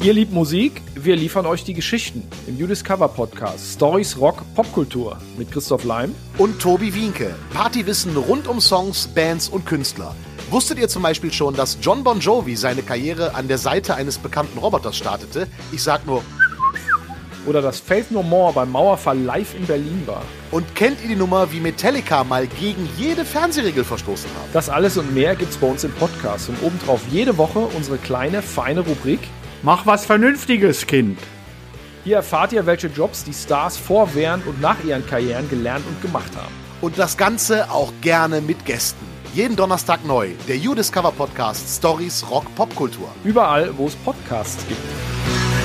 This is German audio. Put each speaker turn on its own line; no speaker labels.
Ihr liebt Musik, wir liefern euch die Geschichten im You Discover Podcast Stories Rock Popkultur mit Christoph Leim
und Tobi Wienke. Partywissen rund um Songs, Bands und Künstler. Wusstet ihr zum Beispiel schon, dass John Bon Jovi seine Karriere an der Seite eines bekannten Roboters startete? Ich sag nur.
Oder dass Faith No More beim Mauerfall live in Berlin war.
Und kennt ihr die Nummer, wie Metallica mal gegen jede Fernsehregel verstoßen hat?
Das alles und mehr gibt's bei uns im Podcast und obendrauf jede Woche unsere kleine, feine Rubrik
Mach was Vernünftiges, Kind.
Hier erfahrt ihr, welche Jobs die Stars vor, während und nach ihren Karrieren gelernt und gemacht haben.
Und das Ganze auch gerne mit Gästen. Jeden Donnerstag neu. Der You Discover Podcast Stories Rock Popkultur.
Überall, wo es Podcasts gibt.